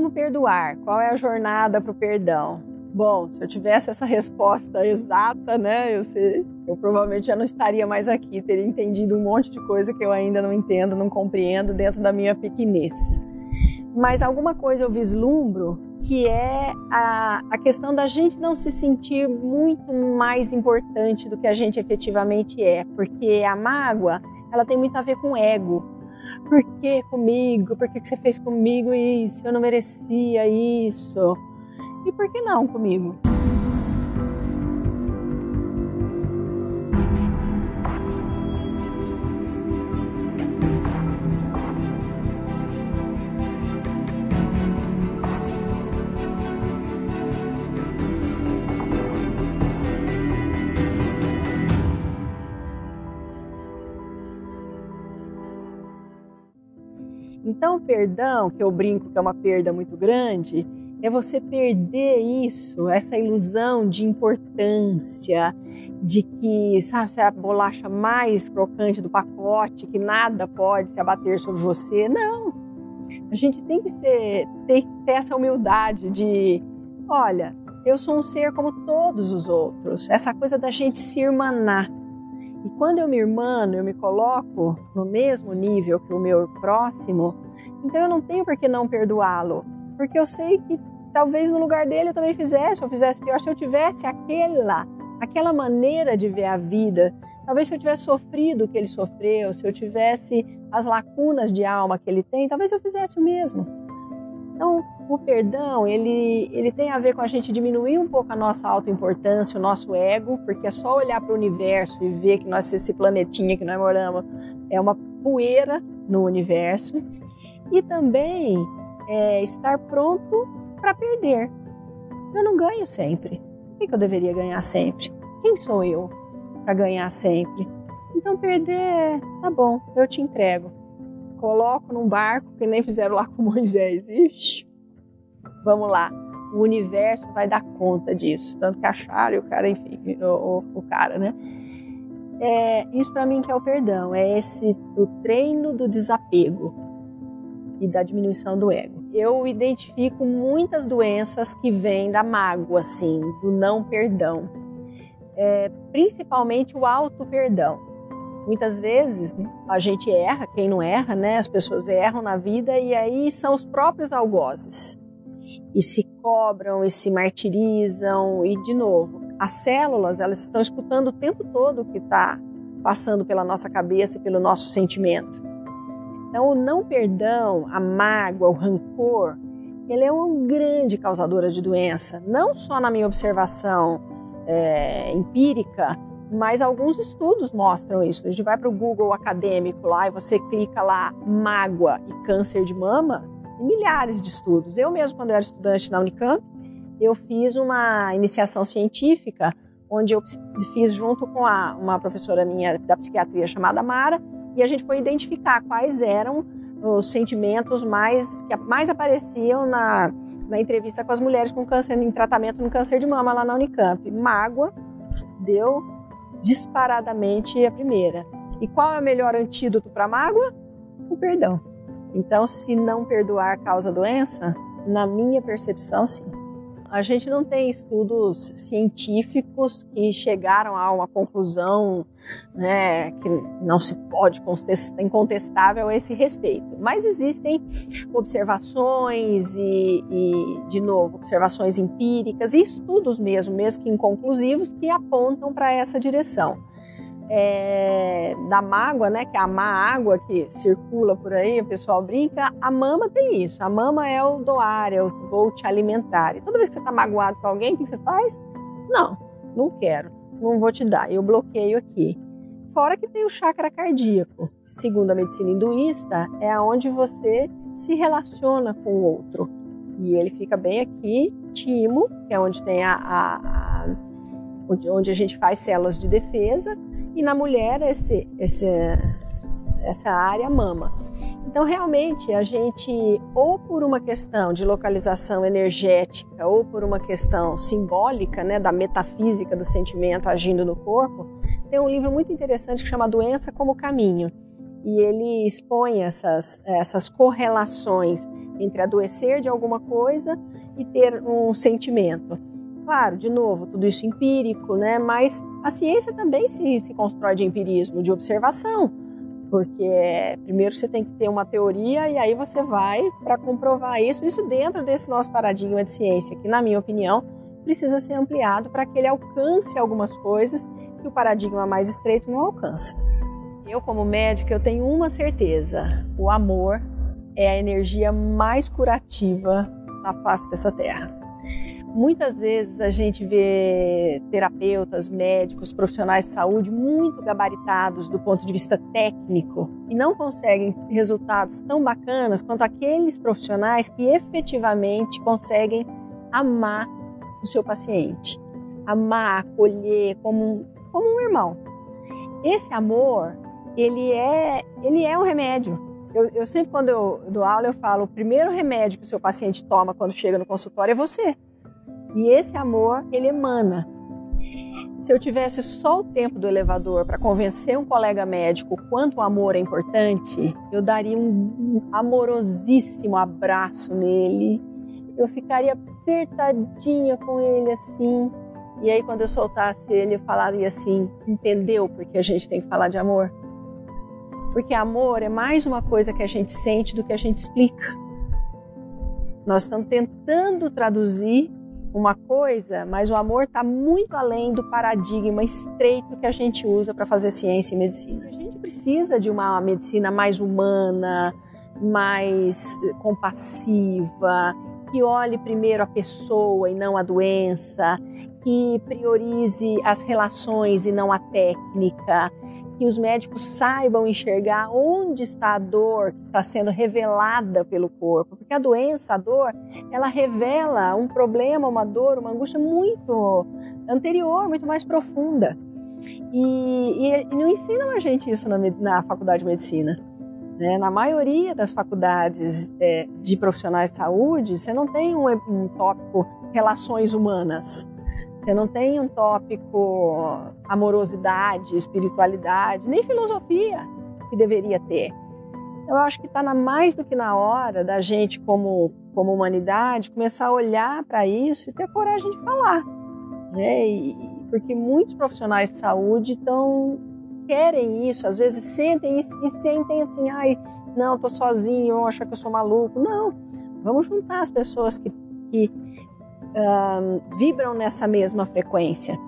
Como perdoar? Qual é a jornada para o perdão? Bom, se eu tivesse essa resposta exata, né, eu, sei, eu provavelmente já não estaria mais aqui, teria entendido um monte de coisa que eu ainda não entendo, não compreendo dentro da minha pequenez. Mas alguma coisa eu vislumbro que é a, a questão da gente não se sentir muito mais importante do que a gente efetivamente é, porque a mágoa ela tem muito a ver com ego. Por que comigo? Por que você fez comigo isso? Eu não merecia isso. E por que não comigo? Então, perdão, que eu brinco que é uma perda muito grande, é você perder isso, essa ilusão de importância, de que, sabe, você é a bolacha mais crocante do pacote, que nada pode se abater sobre você. Não. A gente tem que ser, ter, ter essa humildade de, olha, eu sou um ser como todos os outros. Essa coisa da gente se irmanar. E quando eu me irmano, eu me coloco no mesmo nível que o meu próximo, então eu não tenho por que não perdoá-lo, porque eu sei que talvez no lugar dele eu também fizesse, ou fizesse pior, se eu tivesse aquela, aquela maneira de ver a vida, talvez se eu tivesse sofrido o que ele sofreu, se eu tivesse as lacunas de alma que ele tem, talvez eu fizesse o mesmo. Então, o perdão, ele, ele tem a ver com a gente diminuir um pouco a nossa autoimportância, o nosso ego, porque é só olhar para o universo e ver que nós, esse planetinha que nós moramos é uma poeira no universo e também é, estar pronto para perder. Eu não ganho sempre. Por que eu deveria ganhar sempre? Quem sou eu para ganhar sempre? Então perder, tá bom, eu te entrego. Coloco num barco que nem fizeram lá com Moisés. Ixi, vamos lá. O universo vai dar conta disso. Tanto que acharam o cara, enfim, o, o, cara, né? É, isso para mim que é o perdão, é esse o treino do desapego e da diminuição do ego. Eu identifico muitas doenças que vêm da mágoa, assim, do não perdão, é, principalmente o auto perdão. Muitas vezes a gente erra, quem não erra, né? As pessoas erram na vida e aí são os próprios algozes e se cobram e se martirizam e de novo as células elas estão escutando o tempo todo o que está passando pela nossa cabeça e pelo nosso sentimento. Então, o não perdão, a mágoa, o rancor, ele é uma grande causadora de doença, não só na minha observação é, empírica, mas alguns estudos mostram isso. A gente vai para o Google acadêmico lá e você clica lá mágoa e câncer de mama, milhares de estudos. Eu mesmo, quando eu era estudante na Unicamp, eu fiz uma iniciação científica onde eu fiz junto com a, uma professora minha da psiquiatria chamada Mara, e a gente foi identificar quais eram os sentimentos mais que mais apareciam na, na entrevista com as mulheres com câncer em tratamento no câncer de mama lá na Unicamp. Mágoa deu disparadamente a primeira. E qual é o melhor antídoto para mágoa? O perdão. Então, se não perdoar causa doença, na minha percepção, sim. A gente não tem estudos científicos que chegaram a uma conclusão né, que não se pode contestar, incontestável a esse respeito. Mas existem observações e, e, de novo, observações empíricas e estudos mesmo, mesmo que inconclusivos, que apontam para essa direção é, da mágoa, né, que é a má água que circula por aí, o pessoal brinca, a mama tem isso. A mama é o doar, é o vou te alimentar. E toda vez que você está magoado com alguém, o que você faz? Não, não quero, não vou te dar, eu bloqueio aqui. Fora que tem o chakra cardíaco, segundo a medicina hinduísta, é aonde você se relaciona com o outro. E ele fica bem aqui, timo, que é onde tem a, a, a onde a gente faz células de defesa, e na mulher esse, esse, essa área mama. Então, realmente, a gente, ou por uma questão de localização energética, ou por uma questão simbólica, né, da metafísica do sentimento agindo no corpo, tem um livro muito interessante que chama Doença como Caminho. e ele expõe essas, essas correlações entre adoecer de alguma coisa e ter um sentimento. Claro, de novo, tudo isso empírico, né? Mas a ciência também se, se constrói de empirismo, de observação, porque primeiro você tem que ter uma teoria e aí você vai para comprovar isso, isso dentro desse nosso paradigma de ciência, que, na minha opinião, precisa ser ampliado para que ele alcance algumas coisas que o paradigma mais estreito não alcança. Eu, como médica, eu tenho uma certeza: o amor é a energia mais curativa da face dessa terra. Muitas vezes a gente vê terapeutas, médicos, profissionais de saúde muito gabaritados do ponto de vista técnico e não conseguem resultados tão bacanas quanto aqueles profissionais que efetivamente conseguem amar o seu paciente, amar, acolher como um, como um irmão. Esse amor, ele é, ele é um remédio. Eu, eu sempre, quando eu dou aula, eu falo: o primeiro remédio que o seu paciente toma quando chega no consultório é você. E esse amor, ele emana. Se eu tivesse só o tempo do elevador para convencer um colega médico quanto o amor é importante, eu daria um amorosíssimo abraço nele. Eu ficaria apertadinha com ele assim. E aí, quando eu soltasse ele, eu falaria assim: entendeu porque a gente tem que falar de amor? Porque amor é mais uma coisa que a gente sente do que a gente explica. Nós estamos tentando traduzir uma coisa, mas o amor está muito além do paradigma estreito que a gente usa para fazer ciência e medicina. A gente precisa de uma medicina mais humana, mais compassiva, que olhe primeiro a pessoa e não a doença, que priorize as relações e não a técnica, que os médicos saibam enxergar onde está a dor que está sendo revelada pelo corpo, porque a doença, a dor, ela revela um problema, uma dor, uma angústia muito anterior, muito mais profunda. E, e, e não ensinam a gente isso na, na faculdade de medicina. Né? Na maioria das faculdades é, de profissionais de saúde, você não tem um, um tópico relações humanas. Você não tem um tópico amorosidade, espiritualidade, nem filosofia que deveria ter. Eu acho que está mais do que na hora da gente, como, como humanidade, começar a olhar para isso e ter coragem de falar. Né? E, porque muitos profissionais de saúde estão querem isso, às vezes sentem e, sentem assim, ai, não, estou sozinho, achar que eu sou maluco. Não, vamos juntar as pessoas que, que um, vibram nessa mesma frequência.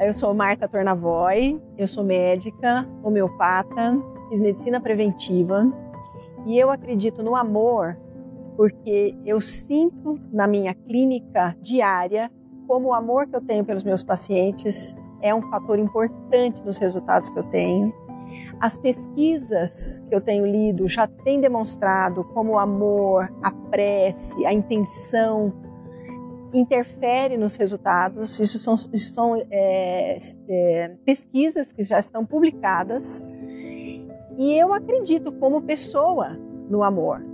Eu sou Marta Tornavoy, eu sou médica, homeopata, fiz medicina preventiva e eu acredito no amor porque eu sinto na minha clínica diária como o amor que eu tenho pelos meus pacientes é um fator importante nos resultados que eu tenho. As pesquisas que eu tenho lido já têm demonstrado como o amor, a prece, a intenção interfere nos resultados. Isso são, isso são é, é, pesquisas que já estão publicadas. E eu acredito, como pessoa, no amor.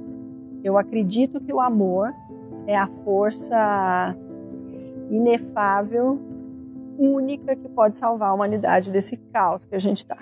Eu acredito que o amor é a força inefável, única que pode salvar a humanidade desse caos que a gente está.